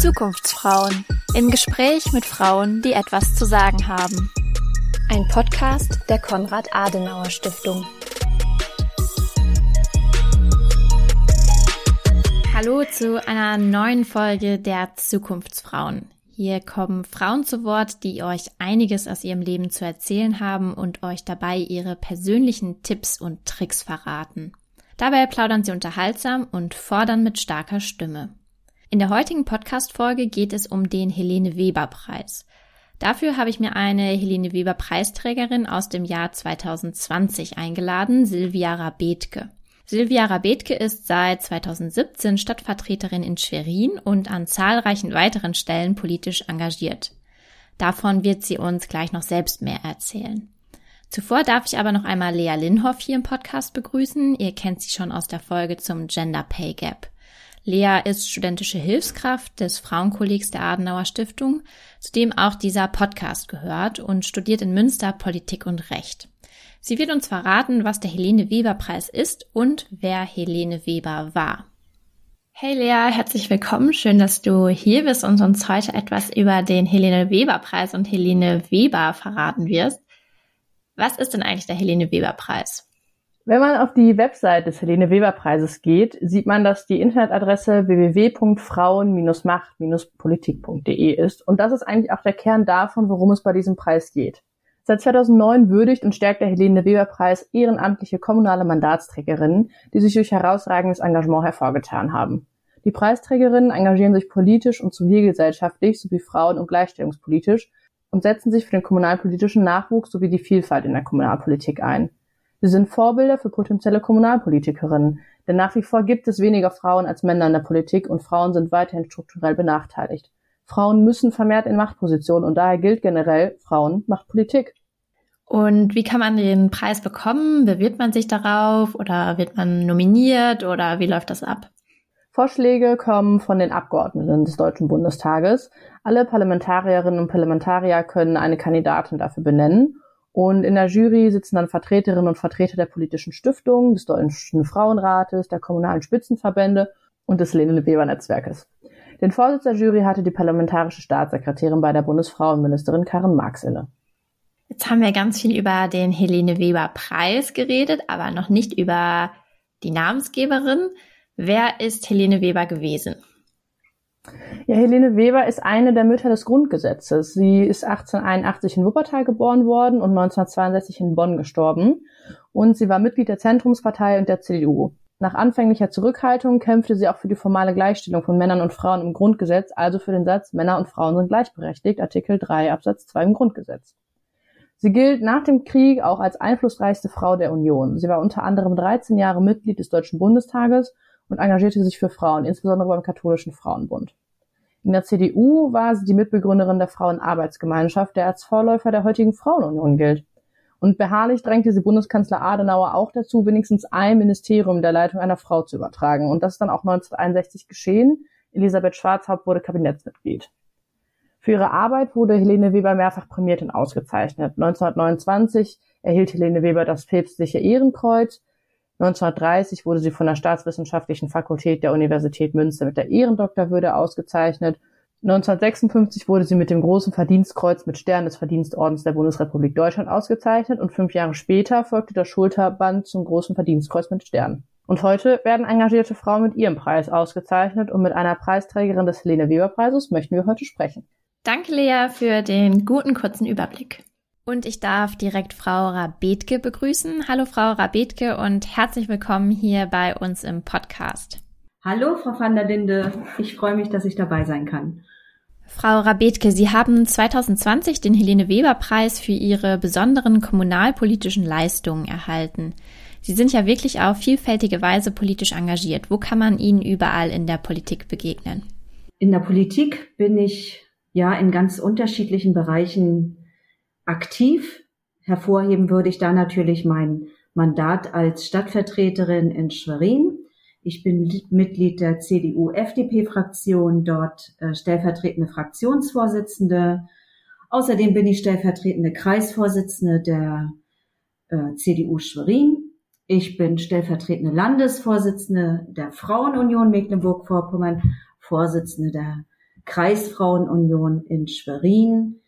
Zukunftsfrauen im Gespräch mit Frauen, die etwas zu sagen haben. Ein Podcast der Konrad Adenauer Stiftung. Hallo zu einer neuen Folge der Zukunftsfrauen. Hier kommen Frauen zu Wort, die euch einiges aus ihrem Leben zu erzählen haben und euch dabei ihre persönlichen Tipps und Tricks verraten. Dabei plaudern sie unterhaltsam und fordern mit starker Stimme. In der heutigen Podcast-Folge geht es um den Helene Weber Preis. Dafür habe ich mir eine Helene Weber Preisträgerin aus dem Jahr 2020 eingeladen, Silvia Rabetke. Silvia Rabetke ist seit 2017 Stadtvertreterin in Schwerin und an zahlreichen weiteren Stellen politisch engagiert. Davon wird sie uns gleich noch selbst mehr erzählen. Zuvor darf ich aber noch einmal Lea Linhoff hier im Podcast begrüßen. Ihr kennt sie schon aus der Folge zum Gender Pay Gap. Lea ist studentische Hilfskraft des Frauenkollegs der Adenauer Stiftung, zu dem auch dieser Podcast gehört und studiert in Münster Politik und Recht. Sie wird uns verraten, was der Helene Weber Preis ist und wer Helene Weber war. Hey Lea, herzlich willkommen. Schön, dass du hier bist und uns heute etwas über den Helene Weber Preis und Helene Weber verraten wirst. Was ist denn eigentlich der Helene Weber Preis? Wenn man auf die Website des Helene Weber Preises geht, sieht man, dass die Internetadresse www.frauen-macht-politik.de ist. Und das ist eigentlich auch der Kern davon, worum es bei diesem Preis geht. Seit 2009 würdigt und stärkt der Helene Weber Preis ehrenamtliche kommunale Mandatsträgerinnen, die sich durch herausragendes Engagement hervorgetan haben. Die Preisträgerinnen engagieren sich politisch und zivilgesellschaftlich sowie frauen- und gleichstellungspolitisch und setzen sich für den kommunalpolitischen Nachwuchs sowie die Vielfalt in der Kommunalpolitik ein. Sie sind Vorbilder für potenzielle Kommunalpolitikerinnen, denn nach wie vor gibt es weniger Frauen als Männer in der Politik und Frauen sind weiterhin strukturell benachteiligt. Frauen müssen vermehrt in Machtpositionen und daher gilt generell, Frauen macht Politik. Und wie kann man den Preis bekommen? Bewirbt man sich darauf oder wird man nominiert oder wie läuft das ab? Vorschläge kommen von den Abgeordneten des Deutschen Bundestages. Alle Parlamentarierinnen und Parlamentarier können eine Kandidatin dafür benennen. Und in der Jury sitzen dann Vertreterinnen und Vertreter der politischen Stiftungen, des Deutschen Frauenrates, der kommunalen Spitzenverbände und des Lene Weber Netzwerkes. Den Vorsitz der Jury hatte die parlamentarische Staatssekretärin bei der Bundesfrauenministerin Karen Marx inne. Jetzt haben wir ganz viel über den Helene Weber Preis geredet, aber noch nicht über die Namensgeberin. Wer ist Helene Weber gewesen? Ja, Helene Weber ist eine der Mütter des Grundgesetzes. Sie ist 1881 in Wuppertal geboren worden und 1962 in Bonn gestorben. Und sie war Mitglied der Zentrumspartei und der CDU. Nach anfänglicher Zurückhaltung kämpfte sie auch für die formale Gleichstellung von Männern und Frauen im Grundgesetz, also für den Satz Männer und Frauen sind gleichberechtigt, Artikel 3 Absatz 2 im Grundgesetz. Sie gilt nach dem Krieg auch als einflussreichste Frau der Union. Sie war unter anderem 13 Jahre Mitglied des Deutschen Bundestages und engagierte sich für Frauen, insbesondere beim katholischen Frauenbund. In der CDU war sie die Mitbegründerin der Frauenarbeitsgemeinschaft, der als Vorläufer der heutigen Frauenunion gilt. Und beharrlich drängte sie Bundeskanzler Adenauer auch dazu, wenigstens ein Ministerium der Leitung einer Frau zu übertragen. Und das ist dann auch 1961 geschehen. Elisabeth Schwarzhaupt wurde Kabinettsmitglied. Für ihre Arbeit wurde Helene Weber mehrfach prämiert und ausgezeichnet. 1929 erhielt Helene Weber das päpstliche Ehrenkreuz. 1930 wurde sie von der Staatswissenschaftlichen Fakultät der Universität Münster mit der Ehrendoktorwürde ausgezeichnet 1956 wurde sie mit dem Großen Verdienstkreuz mit Stern des Verdienstordens der Bundesrepublik Deutschland ausgezeichnet und fünf Jahre später folgte das Schulterband zum Großen Verdienstkreuz mit Stern. Und heute werden engagierte Frauen mit ihrem Preis ausgezeichnet und mit einer Preisträgerin des Helene Weber Preises möchten wir heute sprechen. Danke Lea für den guten kurzen Überblick. Und ich darf direkt Frau Rabetke begrüßen. Hallo Frau Rabetke und herzlich willkommen hier bei uns im Podcast. Hallo, Frau van der Linde. Ich freue mich, dass ich dabei sein kann. Frau Rabetke, Sie haben 2020 den Helene Weber Preis für Ihre besonderen kommunalpolitischen Leistungen erhalten. Sie sind ja wirklich auf vielfältige Weise politisch engagiert. Wo kann man Ihnen überall in der Politik begegnen? In der Politik bin ich ja in ganz unterschiedlichen Bereichen aktiv. Hervorheben würde ich da natürlich mein Mandat als Stadtvertreterin in Schwerin. Ich bin Mitglied der CDU-FDP-Fraktion, dort äh, stellvertretende Fraktionsvorsitzende. Außerdem bin ich stellvertretende Kreisvorsitzende der äh, CDU Schwerin. Ich bin stellvertretende Landesvorsitzende der Frauenunion Mecklenburg-Vorpommern, Vorsitzende der Kreisfrauenunion in Schwerin,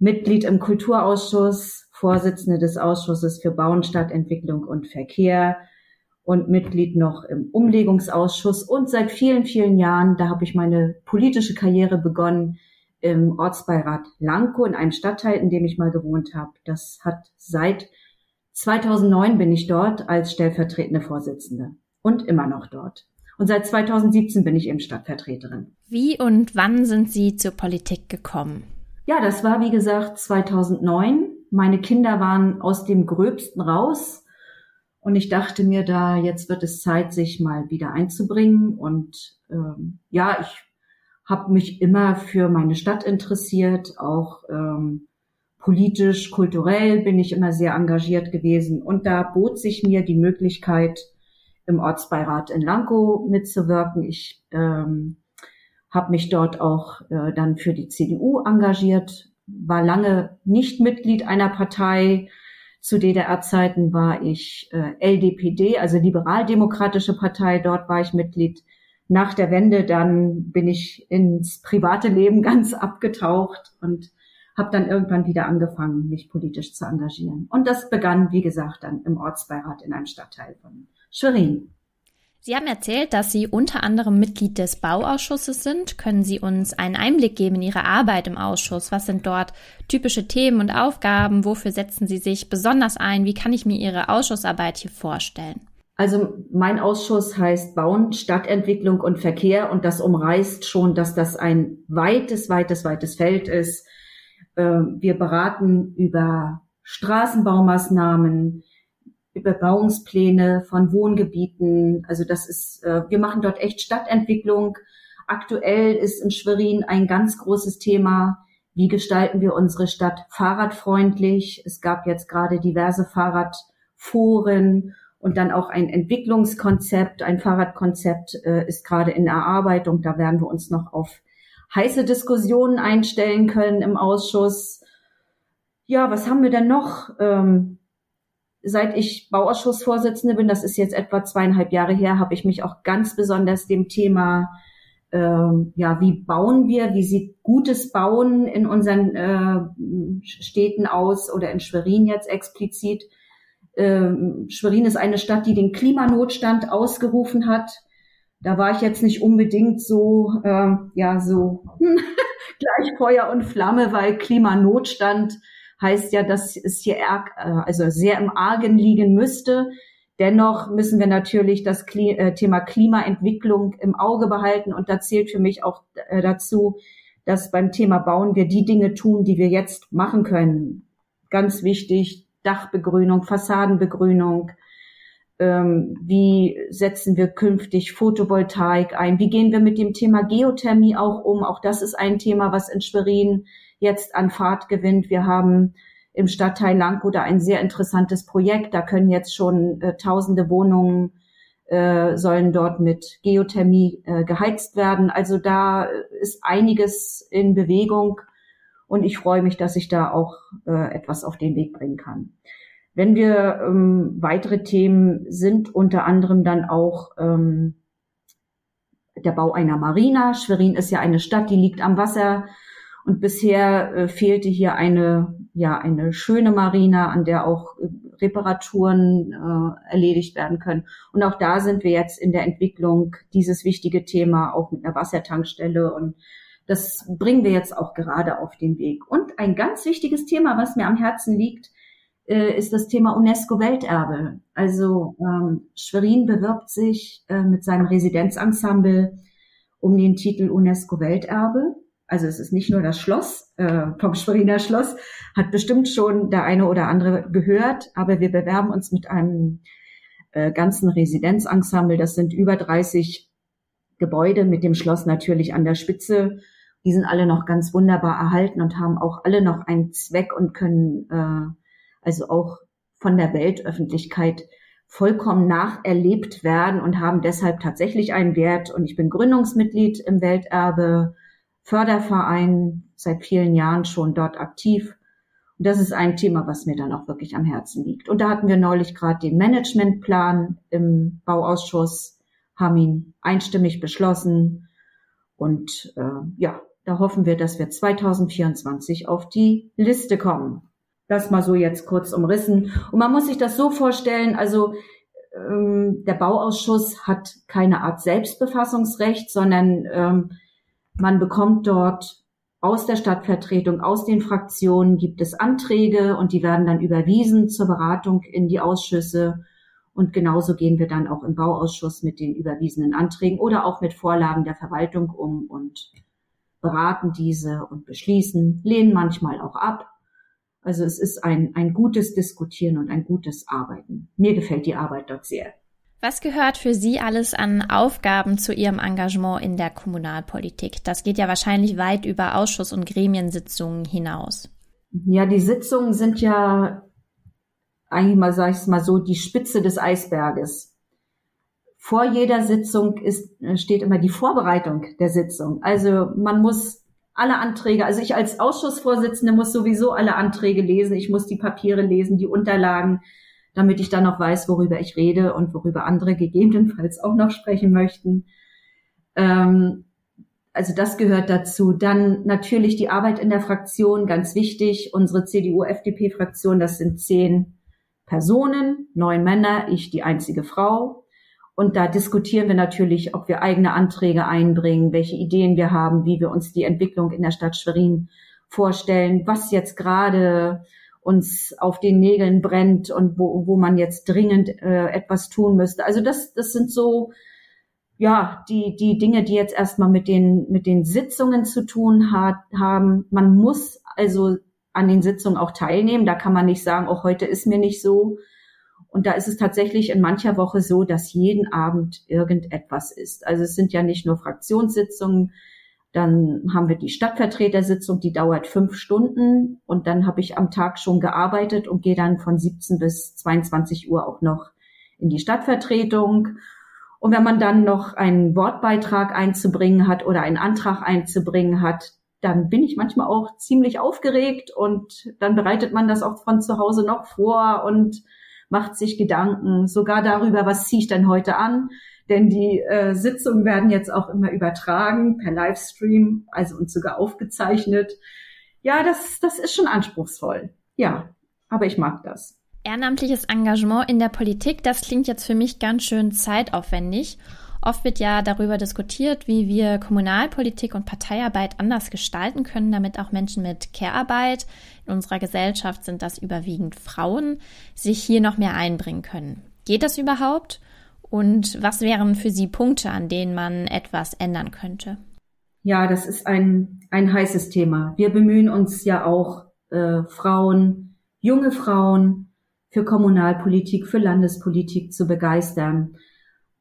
Mitglied im Kulturausschuss, Vorsitzende des Ausschusses für Bauen, Stadtentwicklung und Verkehr und Mitglied noch im Umlegungsausschuss und seit vielen, vielen Jahren, da habe ich meine politische Karriere begonnen, im Ortsbeirat Lankow in einem Stadtteil, in dem ich mal gewohnt habe. Das hat seit 2009 bin ich dort als stellvertretende Vorsitzende und immer noch dort. Und seit 2017 bin ich eben Stadtvertreterin. Wie und wann sind Sie zur Politik gekommen? Ja, das war wie gesagt 2009. Meine Kinder waren aus dem Gröbsten raus und ich dachte mir da, jetzt wird es Zeit, sich mal wieder einzubringen. Und ähm, ja, ich habe mich immer für meine Stadt interessiert, auch ähm, politisch, kulturell bin ich immer sehr engagiert gewesen. Und da bot sich mir die Möglichkeit, im Ortsbeirat in Lankow mitzuwirken. Ich ähm, habe mich dort auch äh, dann für die CDU engagiert, war lange nicht Mitglied einer Partei. Zu DDR-Zeiten war ich äh, LDPD, also Liberaldemokratische Partei. Dort war ich Mitglied. Nach der Wende dann bin ich ins private Leben ganz abgetaucht und habe dann irgendwann wieder angefangen, mich politisch zu engagieren. Und das begann, wie gesagt, dann im Ortsbeirat in einem Stadtteil von Schwerin. Sie haben erzählt, dass Sie unter anderem Mitglied des Bauausschusses sind. Können Sie uns einen Einblick geben in Ihre Arbeit im Ausschuss? Was sind dort typische Themen und Aufgaben? Wofür setzen Sie sich besonders ein? Wie kann ich mir Ihre Ausschussarbeit hier vorstellen? Also mein Ausschuss heißt Bauen, Stadtentwicklung und Verkehr und das umreißt schon, dass das ein weites, weites, weites Feld ist. Ähm, wir beraten über Straßenbaumaßnahmen, Überbauungspläne von Wohngebieten. Also das ist, äh, wir machen dort echt Stadtentwicklung. Aktuell ist in Schwerin ein ganz großes Thema. Wie gestalten wir unsere Stadt fahrradfreundlich? Es gab jetzt gerade diverse Fahrradforen und dann auch ein Entwicklungskonzept, ein Fahrradkonzept äh, ist gerade in Erarbeitung. Da werden wir uns noch auf heiße Diskussionen einstellen können im Ausschuss. Ja, was haben wir denn noch? Ähm, seit ich Bauausschussvorsitzende bin, das ist jetzt etwa zweieinhalb Jahre her, habe ich mich auch ganz besonders dem Thema, ähm, ja, wie bauen wir, wie sieht gutes Bauen in unseren äh, Städten aus oder in Schwerin jetzt explizit. Ähm, Schwerin ist eine Stadt, die den Klimanotstand ausgerufen hat. Da war ich jetzt nicht unbedingt so, äh, ja, so gleich Feuer und Flamme, weil Klimanotstand heißt ja, dass es hier arg, äh, also sehr im Argen liegen müsste. Dennoch müssen wir natürlich das äh, Thema Klimaentwicklung im Auge behalten und da zählt für mich auch äh, dazu, dass beim Thema Bauen wir die Dinge tun, die wir jetzt machen können. Ganz wichtig, Dachbegrünung, Fassadenbegrünung. Ähm, wie setzen wir künftig Photovoltaik ein? Wie gehen wir mit dem Thema Geothermie auch um? Auch das ist ein Thema, was in Schwerin jetzt an Fahrt gewinnt. Wir haben im Stadtteil Langkow da ein sehr interessantes Projekt. Da können jetzt schon äh, tausende Wohnungen äh, sollen dort mit Geothermie äh, geheizt werden. Also da ist einiges in Bewegung und ich freue mich, dass ich da auch äh, etwas auf den Weg bringen kann. Wenn wir ähm, weitere Themen sind unter anderem dann auch ähm, der Bau einer Marina. Schwerin ist ja eine Stadt, die liegt am Wasser. Und bisher äh, fehlte hier eine, ja, eine schöne Marina, an der auch äh, Reparaturen äh, erledigt werden können. Und auch da sind wir jetzt in der Entwicklung dieses wichtige Thema auch mit einer Wassertankstelle und das bringen wir jetzt auch gerade auf den Weg. Und ein ganz wichtiges Thema, was mir am Herzen liegt, äh, ist das Thema UNESCO-Welterbe. Also ähm, Schwerin bewirbt sich äh, mit seinem Residenzensemble um den Titel UNESCO-Welterbe. Also es ist nicht nur das Schloss äh, vom Schweriner Schloss, hat bestimmt schon der eine oder andere gehört, aber wir bewerben uns mit einem äh, ganzen Residenzensemble. Das sind über 30 Gebäude mit dem Schloss natürlich an der Spitze. Die sind alle noch ganz wunderbar erhalten und haben auch alle noch einen Zweck und können äh, also auch von der Weltöffentlichkeit vollkommen nacherlebt werden und haben deshalb tatsächlich einen Wert. Und ich bin Gründungsmitglied im Welterbe Förderverein seit vielen Jahren schon dort aktiv. Und das ist ein Thema, was mir dann auch wirklich am Herzen liegt. Und da hatten wir neulich gerade den Managementplan im Bauausschuss, haben ihn einstimmig beschlossen. Und äh, ja, da hoffen wir, dass wir 2024 auf die Liste kommen. Das mal so jetzt kurz umrissen. Und man muss sich das so vorstellen, also ähm, der Bauausschuss hat keine Art Selbstbefassungsrecht, sondern ähm, man bekommt dort aus der Stadtvertretung, aus den Fraktionen gibt es Anträge und die werden dann überwiesen zur Beratung in die Ausschüsse. Und genauso gehen wir dann auch im Bauausschuss mit den überwiesenen Anträgen oder auch mit Vorlagen der Verwaltung um und beraten diese und beschließen, lehnen manchmal auch ab. Also es ist ein, ein gutes Diskutieren und ein gutes Arbeiten. Mir gefällt die Arbeit dort sehr. Was gehört für Sie alles an Aufgaben zu Ihrem Engagement in der Kommunalpolitik? Das geht ja wahrscheinlich weit über Ausschuss- und Gremiensitzungen hinaus. Ja, die Sitzungen sind ja eigentlich mal, sag ich mal so, die Spitze des Eisberges. Vor jeder Sitzung ist, steht immer die Vorbereitung der Sitzung. Also man muss alle Anträge, also ich als Ausschussvorsitzende muss sowieso alle Anträge lesen, ich muss die Papiere lesen, die Unterlagen, damit ich dann noch weiß, worüber ich rede und worüber andere gegebenenfalls auch noch sprechen möchten. Ähm, also das gehört dazu. Dann natürlich die Arbeit in der Fraktion, ganz wichtig. Unsere CDU-FDP-Fraktion, das sind zehn Personen, neun Männer, ich die einzige Frau. Und da diskutieren wir natürlich, ob wir eigene Anträge einbringen, welche Ideen wir haben, wie wir uns die Entwicklung in der Stadt Schwerin vorstellen, was jetzt gerade uns auf den Nägeln brennt und wo, wo man jetzt dringend äh, etwas tun müsste. Also das, das sind so, ja, die, die Dinge, die jetzt erstmal mit den, mit den Sitzungen zu tun hat, haben. Man muss also an den Sitzungen auch teilnehmen. Da kann man nicht sagen, auch heute ist mir nicht so. Und da ist es tatsächlich in mancher Woche so, dass jeden Abend irgendetwas ist. Also es sind ja nicht nur Fraktionssitzungen, dann haben wir die Stadtvertretersitzung, die dauert fünf Stunden. Und dann habe ich am Tag schon gearbeitet und gehe dann von 17 bis 22 Uhr auch noch in die Stadtvertretung. Und wenn man dann noch einen Wortbeitrag einzubringen hat oder einen Antrag einzubringen hat, dann bin ich manchmal auch ziemlich aufgeregt und dann bereitet man das auch von zu Hause noch vor und macht sich Gedanken. Sogar darüber, was ziehe ich denn heute an, denn die äh, Sitzungen werden jetzt auch immer übertragen per Livestream, also und sogar aufgezeichnet. Ja, das, das ist schon anspruchsvoll. Ja, aber ich mag das. Ehrenamtliches Engagement in der Politik, das klingt jetzt für mich ganz schön zeitaufwendig. Oft wird ja darüber diskutiert, wie wir Kommunalpolitik und Parteiarbeit anders gestalten können, damit auch Menschen mit Care-Arbeit, in unserer Gesellschaft sind das überwiegend Frauen, sich hier noch mehr einbringen können. Geht das überhaupt? Und was wären für Sie Punkte, an denen man etwas ändern könnte? Ja, das ist ein, ein heißes Thema. Wir bemühen uns ja auch, äh, Frauen, junge Frauen für Kommunalpolitik, für Landespolitik zu begeistern.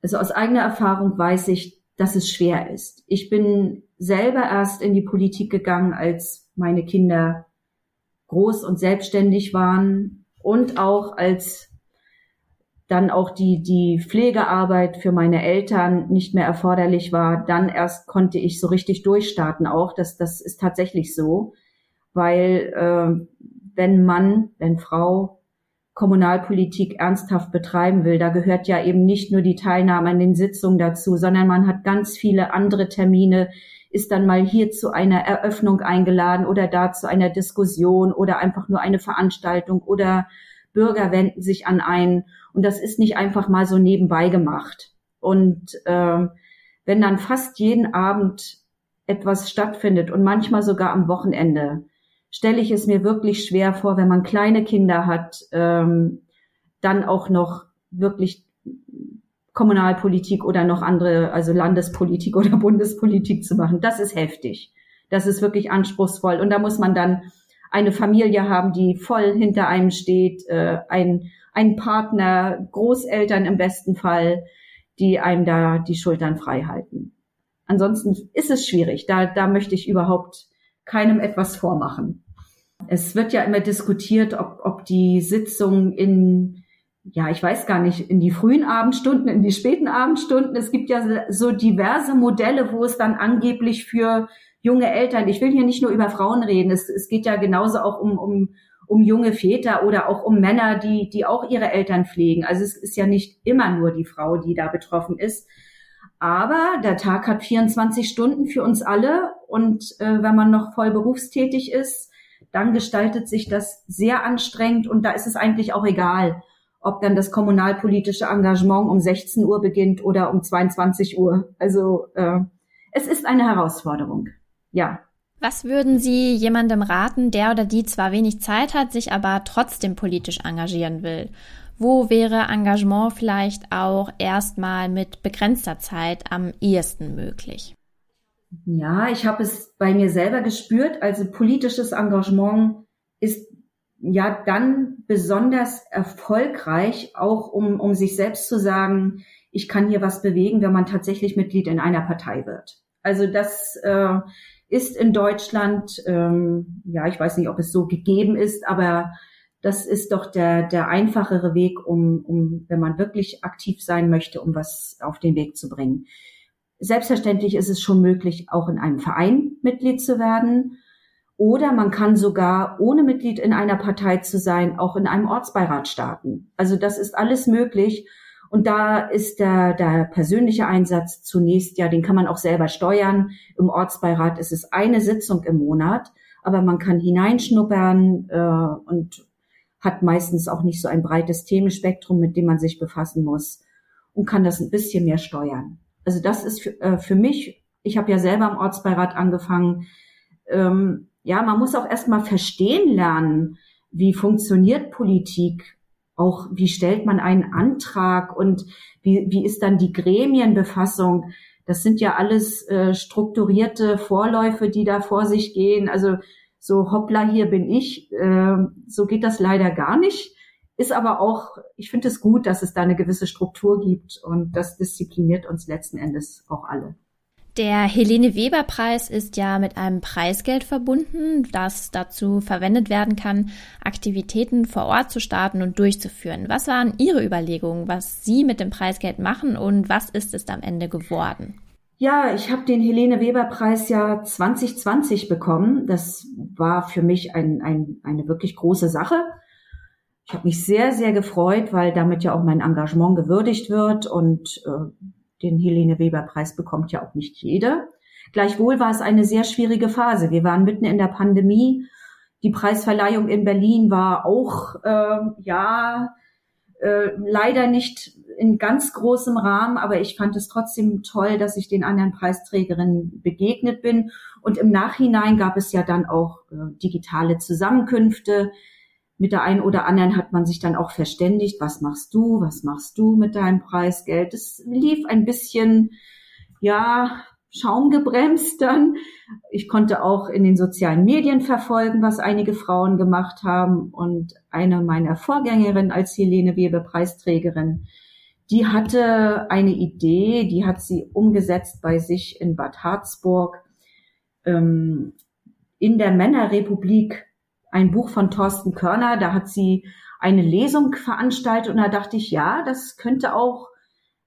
Also aus eigener Erfahrung weiß ich, dass es schwer ist. Ich bin selber erst in die Politik gegangen, als meine Kinder groß und selbstständig waren und auch als dann auch die, die Pflegearbeit für meine Eltern nicht mehr erforderlich war, dann erst konnte ich so richtig durchstarten auch. Das, das ist tatsächlich so, weil äh, wenn Mann, wenn Frau Kommunalpolitik ernsthaft betreiben will, da gehört ja eben nicht nur die Teilnahme an den Sitzungen dazu, sondern man hat ganz viele andere Termine, ist dann mal hier zu einer Eröffnung eingeladen oder da zu einer Diskussion oder einfach nur eine Veranstaltung oder Bürger wenden sich an einen und das ist nicht einfach mal so nebenbei gemacht. Und äh, wenn dann fast jeden Abend etwas stattfindet und manchmal sogar am Wochenende, stelle ich es mir wirklich schwer vor, wenn man kleine Kinder hat, ähm, dann auch noch wirklich Kommunalpolitik oder noch andere, also Landespolitik oder Bundespolitik zu machen. Das ist heftig. Das ist wirklich anspruchsvoll. Und da muss man dann eine Familie haben, die voll hinter einem steht, äh, ein, ein Partner, Großeltern im besten Fall, die einem da die Schultern frei halten. Ansonsten ist es schwierig. Da, da möchte ich überhaupt keinem etwas vormachen. Es wird ja immer diskutiert, ob, ob die Sitzung in, ja, ich weiß gar nicht, in die frühen Abendstunden, in die späten Abendstunden. Es gibt ja so diverse Modelle, wo es dann angeblich für junge Eltern. Ich will hier nicht nur über Frauen reden. Es, es geht ja genauso auch um, um, um junge Väter oder auch um Männer, die, die auch ihre Eltern pflegen. Also es ist ja nicht immer nur die Frau, die da betroffen ist. Aber der Tag hat 24 Stunden für uns alle und äh, wenn man noch voll berufstätig ist, dann gestaltet sich das sehr anstrengend und da ist es eigentlich auch egal, ob dann das kommunalpolitische Engagement um 16 Uhr beginnt oder um 22 Uhr. Also äh, es ist eine Herausforderung. Ja. Was würden Sie jemandem raten, der oder die zwar wenig Zeit hat, sich aber trotzdem politisch engagieren will? Wo wäre Engagement vielleicht auch erstmal mit begrenzter Zeit am ehesten möglich? Ja, ich habe es bei mir selber gespürt. Also politisches Engagement ist ja dann besonders erfolgreich, auch um, um sich selbst zu sagen, ich kann hier was bewegen, wenn man tatsächlich Mitglied in einer Partei wird. Also das äh, ist in Deutschland, ähm, ja, ich weiß nicht, ob es so gegeben ist, aber das ist doch der, der einfachere Weg, um, um, wenn man wirklich aktiv sein möchte, um was auf den Weg zu bringen. Selbstverständlich ist es schon möglich, auch in einem Verein Mitglied zu werden. Oder man kann sogar, ohne Mitglied in einer Partei zu sein, auch in einem Ortsbeirat starten. Also das ist alles möglich. Und da ist der, der persönliche Einsatz zunächst, ja, den kann man auch selber steuern. Im Ortsbeirat ist es eine Sitzung im Monat, aber man kann hineinschnuppern äh, und hat meistens auch nicht so ein breites Themenspektrum, mit dem man sich befassen muss und kann das ein bisschen mehr steuern. Also das ist für, äh, für mich, ich habe ja selber im Ortsbeirat angefangen, ähm, ja, man muss auch erstmal verstehen lernen, wie funktioniert Politik, auch wie stellt man einen Antrag und wie, wie ist dann die Gremienbefassung. Das sind ja alles äh, strukturierte Vorläufe, die da vor sich gehen. Also so hoppla, hier bin ich. Äh, so geht das leider gar nicht. Ist aber auch, ich finde es gut, dass es da eine gewisse Struktur gibt und das diszipliniert uns letzten Endes auch alle. Der Helene Weber Preis ist ja mit einem Preisgeld verbunden, das dazu verwendet werden kann, Aktivitäten vor Ort zu starten und durchzuführen. Was waren Ihre Überlegungen, was Sie mit dem Preisgeld machen und was ist es am Ende geworden? Ja, ich habe den Helene Weber Preis ja 2020 bekommen. Das war für mich ein, ein, eine wirklich große Sache. Ich habe mich sehr, sehr gefreut, weil damit ja auch mein Engagement gewürdigt wird und äh, den Helene Weber Preis bekommt ja auch nicht jeder. Gleichwohl war es eine sehr schwierige Phase. Wir waren mitten in der Pandemie. Die Preisverleihung in Berlin war auch äh, ja äh, leider nicht in ganz großem Rahmen, aber ich fand es trotzdem toll, dass ich den anderen Preisträgerinnen begegnet bin. Und im Nachhinein gab es ja dann auch äh, digitale Zusammenkünfte. Mit der einen oder anderen hat man sich dann auch verständigt, was machst du, was machst du mit deinem Preisgeld. Es lief ein bisschen, ja, schaumgebremst dann. Ich konnte auch in den sozialen Medien verfolgen, was einige Frauen gemacht haben. Und eine meiner Vorgängerinnen als Helene Weber Preisträgerin, die hatte eine Idee, die hat sie umgesetzt bei sich in Bad Harzburg. Ähm, in der Männerrepublik ein Buch von Thorsten Körner, da hat sie eine Lesung veranstaltet und da dachte ich, ja, das könnte auch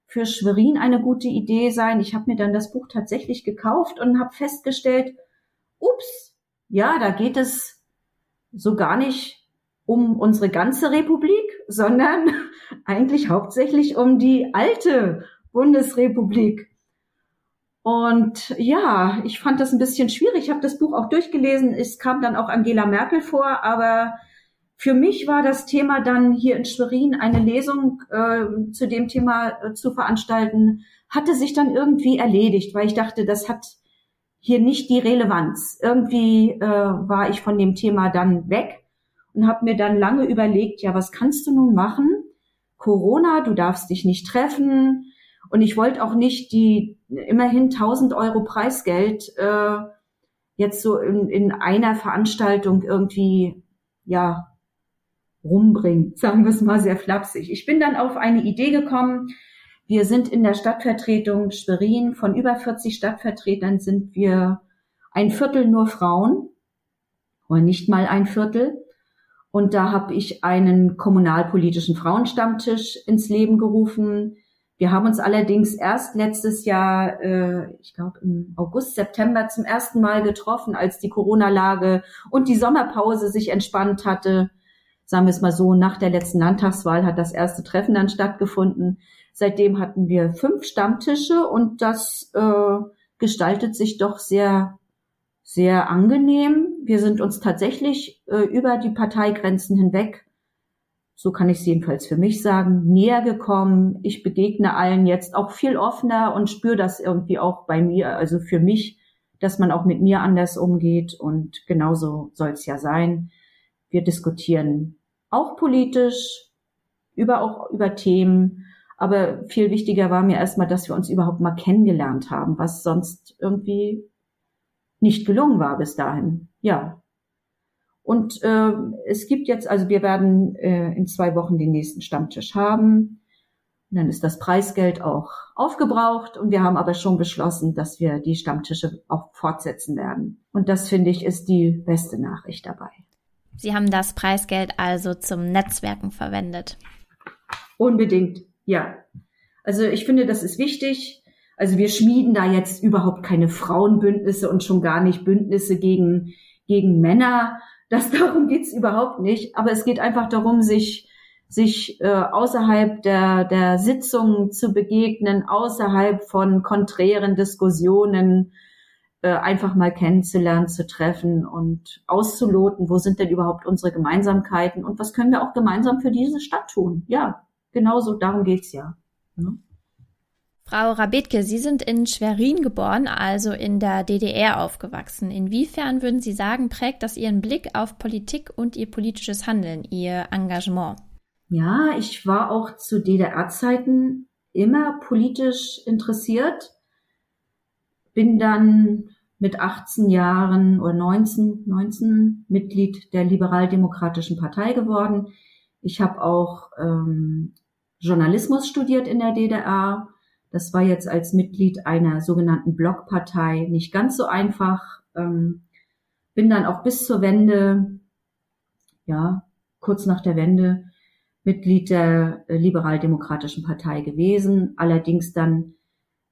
für Schwerin eine gute Idee sein. Ich habe mir dann das Buch tatsächlich gekauft und habe festgestellt, ups, ja, da geht es so gar nicht um unsere ganze Republik, sondern eigentlich hauptsächlich um die alte Bundesrepublik. Und ja, ich fand das ein bisschen schwierig. Ich habe das Buch auch durchgelesen. Es kam dann auch Angela Merkel vor, aber für mich war das Thema dann hier in Schwerin eine Lesung äh, zu dem Thema äh, zu veranstalten, hatte sich dann irgendwie erledigt, weil ich dachte, das hat hier nicht die Relevanz. Irgendwie äh, war ich von dem Thema dann weg und habe mir dann lange überlegt, ja, was kannst du nun machen? Corona, du darfst dich nicht treffen, und ich wollte auch nicht die immerhin 1000 Euro Preisgeld äh, jetzt so in, in einer Veranstaltung irgendwie ja rumbringen, sagen wir es mal sehr flapsig. Ich bin dann auf eine Idee gekommen. Wir sind in der Stadtvertretung Schwerin. Von über 40 Stadtvertretern sind wir ein Viertel nur Frauen oder nicht mal ein Viertel. Und da habe ich einen kommunalpolitischen Frauenstammtisch ins Leben gerufen, Wir haben uns allerdings erst letztes Jahr, äh, ich glaube im August, September zum ersten Mal getroffen, als die Corona-Lage und die Sommerpause sich entspannt hatte. Sagen wir es mal so, nach der letzten Landtagswahl hat das erste Treffen dann stattgefunden. Seitdem hatten wir fünf Stammtische und das äh, gestaltet sich doch sehr, sehr angenehm. Wir sind uns tatsächlich äh, über die Parteigrenzen hinweg so kann ich es jedenfalls für mich sagen, näher gekommen. Ich begegne allen jetzt auch viel offener und spüre das irgendwie auch bei mir, also für mich, dass man auch mit mir anders umgeht und genauso soll es ja sein. Wir diskutieren auch politisch, über auch über Themen, aber viel wichtiger war mir erstmal, dass wir uns überhaupt mal kennengelernt haben, was sonst irgendwie nicht gelungen war bis dahin. Ja, und äh, es gibt jetzt, also wir werden äh, in zwei Wochen den nächsten Stammtisch haben. Und dann ist das Preisgeld auch aufgebraucht und wir haben aber schon beschlossen, dass wir die Stammtische auch fortsetzen werden. Und das finde ich ist die beste Nachricht dabei. Sie haben das Preisgeld also zum Netzwerken verwendet. Unbedingt, ja. Also ich finde, das ist wichtig. Also wir schmieden da jetzt überhaupt keine Frauenbündnisse und schon gar nicht Bündnisse gegen, gegen Männer, das darum geht's überhaupt nicht. Aber es geht einfach darum, sich sich äh, außerhalb der, der Sitzungen zu begegnen, außerhalb von konträren Diskussionen äh, einfach mal kennenzulernen, zu treffen und auszuloten, wo sind denn überhaupt unsere Gemeinsamkeiten und was können wir auch gemeinsam für diese Stadt tun. Ja, genauso darum geht's ja. ja. Frau Rabetke, Sie sind in Schwerin geboren, also in der DDR aufgewachsen. Inwiefern würden Sie sagen, prägt das Ihren Blick auf Politik und Ihr politisches Handeln, Ihr Engagement? Ja, ich war auch zu DDR-Zeiten immer politisch interessiert, bin dann mit 18 Jahren oder 19, 19 Mitglied der Liberaldemokratischen Partei geworden. Ich habe auch ähm, Journalismus studiert in der DDR das war jetzt als Mitglied einer sogenannten Blockpartei nicht ganz so einfach. Ähm, bin dann auch bis zur Wende, ja, kurz nach der Wende, Mitglied der äh, Liberaldemokratischen Partei gewesen. Allerdings dann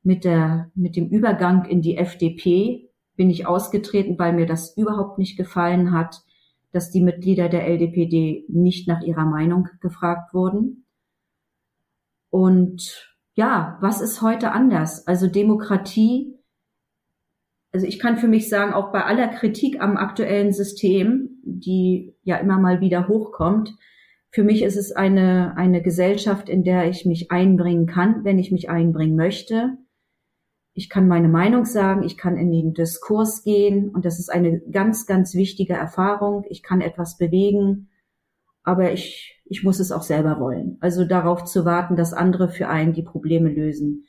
mit der, mit dem Übergang in die FDP bin ich ausgetreten, weil mir das überhaupt nicht gefallen hat, dass die Mitglieder der LDPD nicht nach ihrer Meinung gefragt wurden. Und ja, was ist heute anders? Also Demokratie, also ich kann für mich sagen, auch bei aller Kritik am aktuellen System, die ja immer mal wieder hochkommt, für mich ist es eine, eine Gesellschaft, in der ich mich einbringen kann, wenn ich mich einbringen möchte. Ich kann meine Meinung sagen, ich kann in den Diskurs gehen und das ist eine ganz, ganz wichtige Erfahrung. Ich kann etwas bewegen, aber ich ich muss es auch selber wollen. Also darauf zu warten, dass andere für einen die Probleme lösen,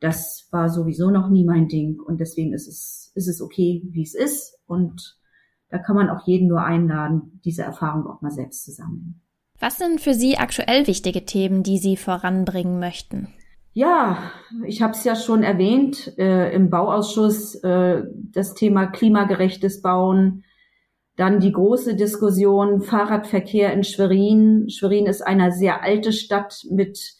das war sowieso noch nie mein Ding und deswegen ist es, ist es okay, wie es ist und da kann man auch jeden nur einladen, diese Erfahrung auch mal selbst zu sammeln. Was sind für Sie aktuell wichtige Themen, die Sie voranbringen möchten? Ja, ich habe es ja schon erwähnt, äh, im Bauausschuss äh, das Thema klimagerechtes Bauen, dann die große Diskussion Fahrradverkehr in Schwerin. Schwerin ist eine sehr alte Stadt mit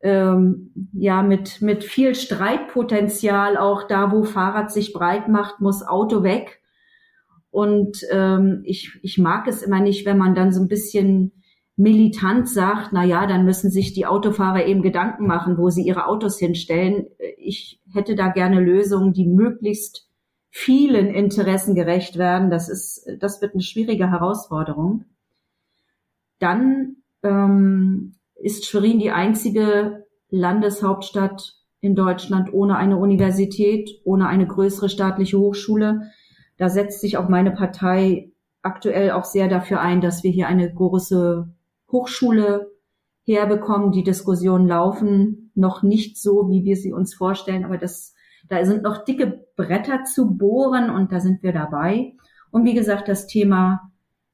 ähm, ja mit mit viel Streitpotenzial. Auch da, wo Fahrrad sich breit macht, muss Auto weg. Und ähm, ich ich mag es immer nicht, wenn man dann so ein bisschen militant sagt, na ja, dann müssen sich die Autofahrer eben Gedanken machen, wo sie ihre Autos hinstellen. Ich hätte da gerne Lösungen, die möglichst vielen Interessen gerecht werden. Das ist, das wird eine schwierige Herausforderung. Dann ähm, ist Schwerin die einzige Landeshauptstadt in Deutschland ohne eine Universität, ohne eine größere staatliche Hochschule. Da setzt sich auch meine Partei aktuell auch sehr dafür ein, dass wir hier eine große Hochschule herbekommen. Die Diskussionen laufen noch nicht so, wie wir sie uns vorstellen, aber das da sind noch dicke Bretter zu bohren und da sind wir dabei. Und wie gesagt, das Thema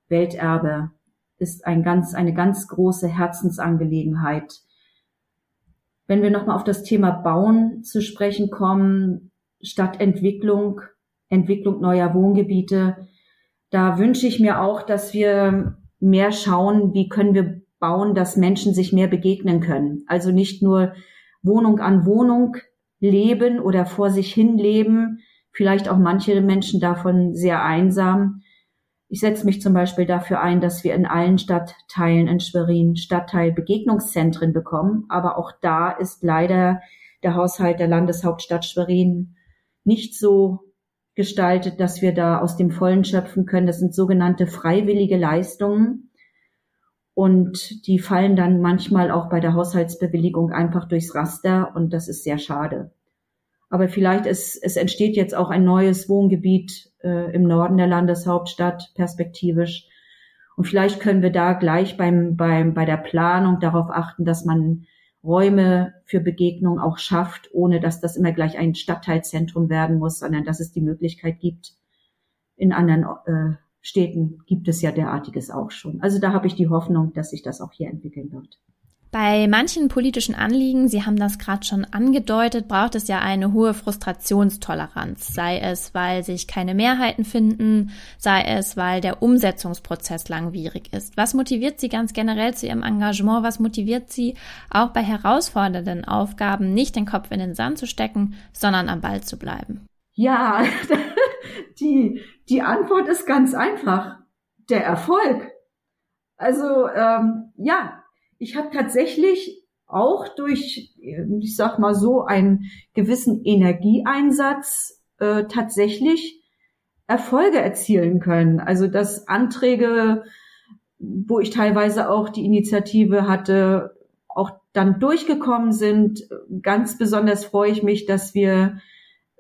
Welterbe ist ein ganz, eine ganz große Herzensangelegenheit. Wenn wir nochmal auf das Thema Bauen zu sprechen kommen, Stadtentwicklung, Entwicklung neuer Wohngebiete, da wünsche ich mir auch, dass wir mehr schauen, wie können wir bauen, dass Menschen sich mehr begegnen können. Also nicht nur Wohnung an Wohnung leben oder vor sich hin leben. Vielleicht auch manche Menschen davon sehr einsam. Ich setze mich zum Beispiel dafür ein, dass wir in allen Stadtteilen in Schwerin Stadtteilbegegnungszentren bekommen. Aber auch da ist leider der Haushalt der Landeshauptstadt Schwerin nicht so gestaltet, dass wir da aus dem Vollen schöpfen können. Das sind sogenannte freiwillige Leistungen. Und die fallen dann manchmal auch bei der Haushaltsbewilligung einfach durchs Raster und das ist sehr schade. Aber vielleicht ist, es entsteht jetzt auch ein neues Wohngebiet äh, im Norden der Landeshauptstadt perspektivisch. Und vielleicht können wir da gleich beim, beim, bei der Planung darauf achten, dass man Räume für Begegnung auch schafft, ohne dass das immer gleich ein Stadtteilzentrum werden muss, sondern dass es die Möglichkeit gibt, in anderen äh, Städten gibt es ja derartiges auch schon. Also da habe ich die Hoffnung, dass sich das auch hier entwickeln wird. Bei manchen politischen Anliegen, Sie haben das gerade schon angedeutet, braucht es ja eine hohe Frustrationstoleranz, sei es, weil sich keine Mehrheiten finden, sei es, weil der Umsetzungsprozess langwierig ist. Was motiviert Sie ganz generell zu Ihrem Engagement? Was motiviert Sie auch bei herausfordernden Aufgaben, nicht den Kopf in den Sand zu stecken, sondern am Ball zu bleiben? Ja, die, die Antwort ist ganz einfach. Der Erfolg. Also ähm, ja, ich habe tatsächlich auch durch, ich sag mal so, einen gewissen Energieeinsatz äh, tatsächlich Erfolge erzielen können. Also dass Anträge, wo ich teilweise auch die Initiative hatte, auch dann durchgekommen sind. Ganz besonders freue ich mich, dass wir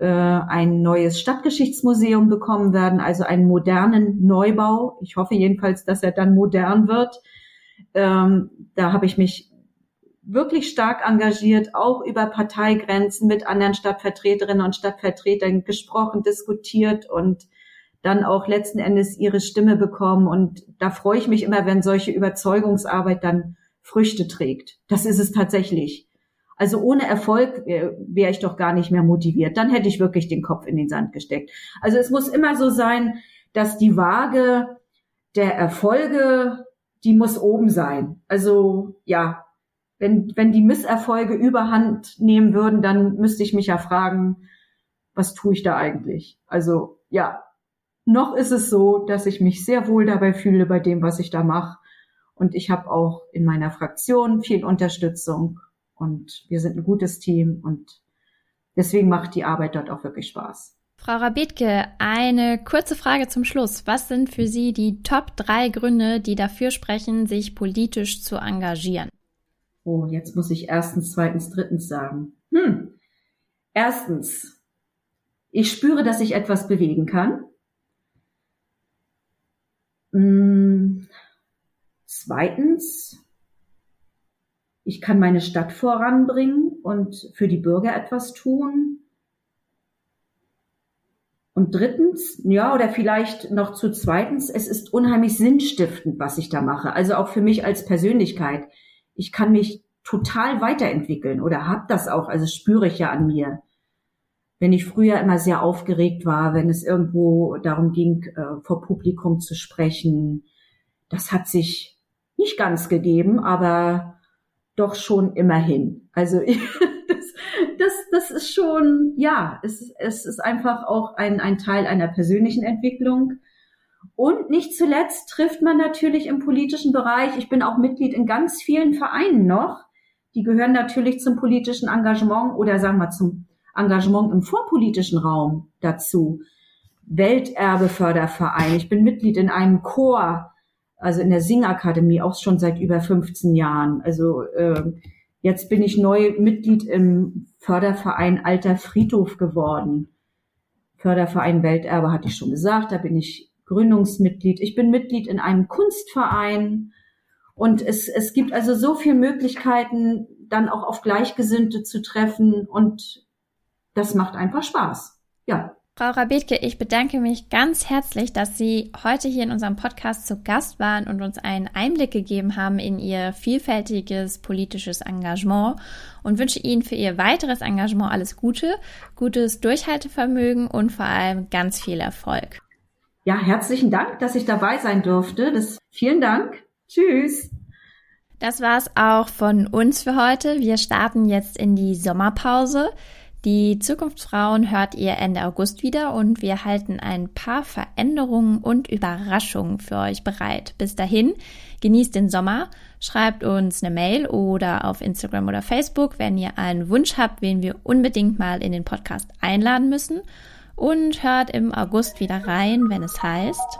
ein neues Stadtgeschichtsmuseum bekommen werden, also einen modernen Neubau. Ich hoffe jedenfalls, dass er dann modern wird ähm, da habe ich mich wirklich stark engagiert, auch über Parteigrenzen mit anderen Stadtvertreterinnen und Stadtvertretern gesprochen, diskutiert und dann auch letzten Endes ihre Stimme bekommen. Und da freue ich mich immer, wenn solche Überzeugungsarbeit dann Früchte trägt. Das ist es tatsächlich. Also ohne Erfolg wäre ich doch gar nicht mehr motiviert. Dann hätte ich wirklich den Kopf in den Sand gesteckt. Also es muss immer so sein, dass die Waage der Erfolge die muss oben sein. Also ja, wenn, wenn die Misserfolge überhand nehmen würden, dann müsste ich mich ja fragen, was tue ich da eigentlich? Also ja, noch ist es so, dass ich mich sehr wohl dabei fühle bei dem, was ich da mache. Und ich habe auch in meiner Fraktion viel Unterstützung und wir sind ein gutes Team und deswegen macht die Arbeit dort auch wirklich Spaß. Frau Rabitke, eine kurze Frage zum Schluss. Was sind für Sie die Top drei Gründe, die dafür sprechen, sich politisch zu engagieren? Oh, jetzt muss ich erstens, zweitens, drittens sagen. Hm. Erstens, ich spüre, dass ich etwas bewegen kann. Hm. Zweitens, ich kann meine Stadt voranbringen und für die Bürger etwas tun. Und drittens, ja, oder vielleicht noch zu zweitens, es ist unheimlich sinnstiftend, was ich da mache. Also auch für mich als Persönlichkeit. Ich kann mich total weiterentwickeln oder hab das auch, also spüre ich ja an mir. Wenn ich früher immer sehr aufgeregt war, wenn es irgendwo darum ging, äh, vor Publikum zu sprechen, das hat sich nicht ganz gegeben, aber doch schon immerhin. Also ich, das, das ist schon, ja, es, es ist einfach auch ein, ein Teil einer persönlichen Entwicklung. Und nicht zuletzt trifft man natürlich im politischen Bereich, ich bin auch Mitglied in ganz vielen Vereinen noch, die gehören natürlich zum politischen Engagement oder sagen wir zum Engagement im vorpolitischen Raum dazu. Welterbeförderverein, ich bin Mitglied in einem Chor, also in der Singakademie auch schon seit über 15 Jahren. Also äh, Jetzt bin ich neu Mitglied im Förderverein Alter Friedhof geworden. Förderverein Welterbe hatte ich schon gesagt, da bin ich Gründungsmitglied. Ich bin Mitglied in einem Kunstverein. Und es, es gibt also so viele Möglichkeiten, dann auch auf Gleichgesinnte zu treffen. Und das macht einfach Spaß. Ja. Frau Rabetke, ich bedanke mich ganz herzlich, dass Sie heute hier in unserem Podcast zu Gast waren und uns einen Einblick gegeben haben in Ihr vielfältiges politisches Engagement und wünsche Ihnen für Ihr weiteres Engagement alles Gute, gutes Durchhaltevermögen und vor allem ganz viel Erfolg. Ja, herzlichen Dank, dass ich dabei sein durfte. Das, vielen Dank. Tschüss. Das war's auch von uns für heute. Wir starten jetzt in die Sommerpause. Die Zukunftsfrauen hört ihr Ende August wieder und wir halten ein paar Veränderungen und Überraschungen für euch bereit. Bis dahin, genießt den Sommer, schreibt uns eine Mail oder auf Instagram oder Facebook, wenn ihr einen Wunsch habt, wen wir unbedingt mal in den Podcast einladen müssen und hört im August wieder rein, wenn es heißt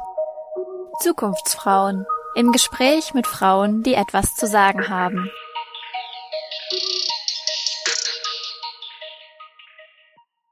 Zukunftsfrauen im Gespräch mit Frauen, die etwas zu sagen haben.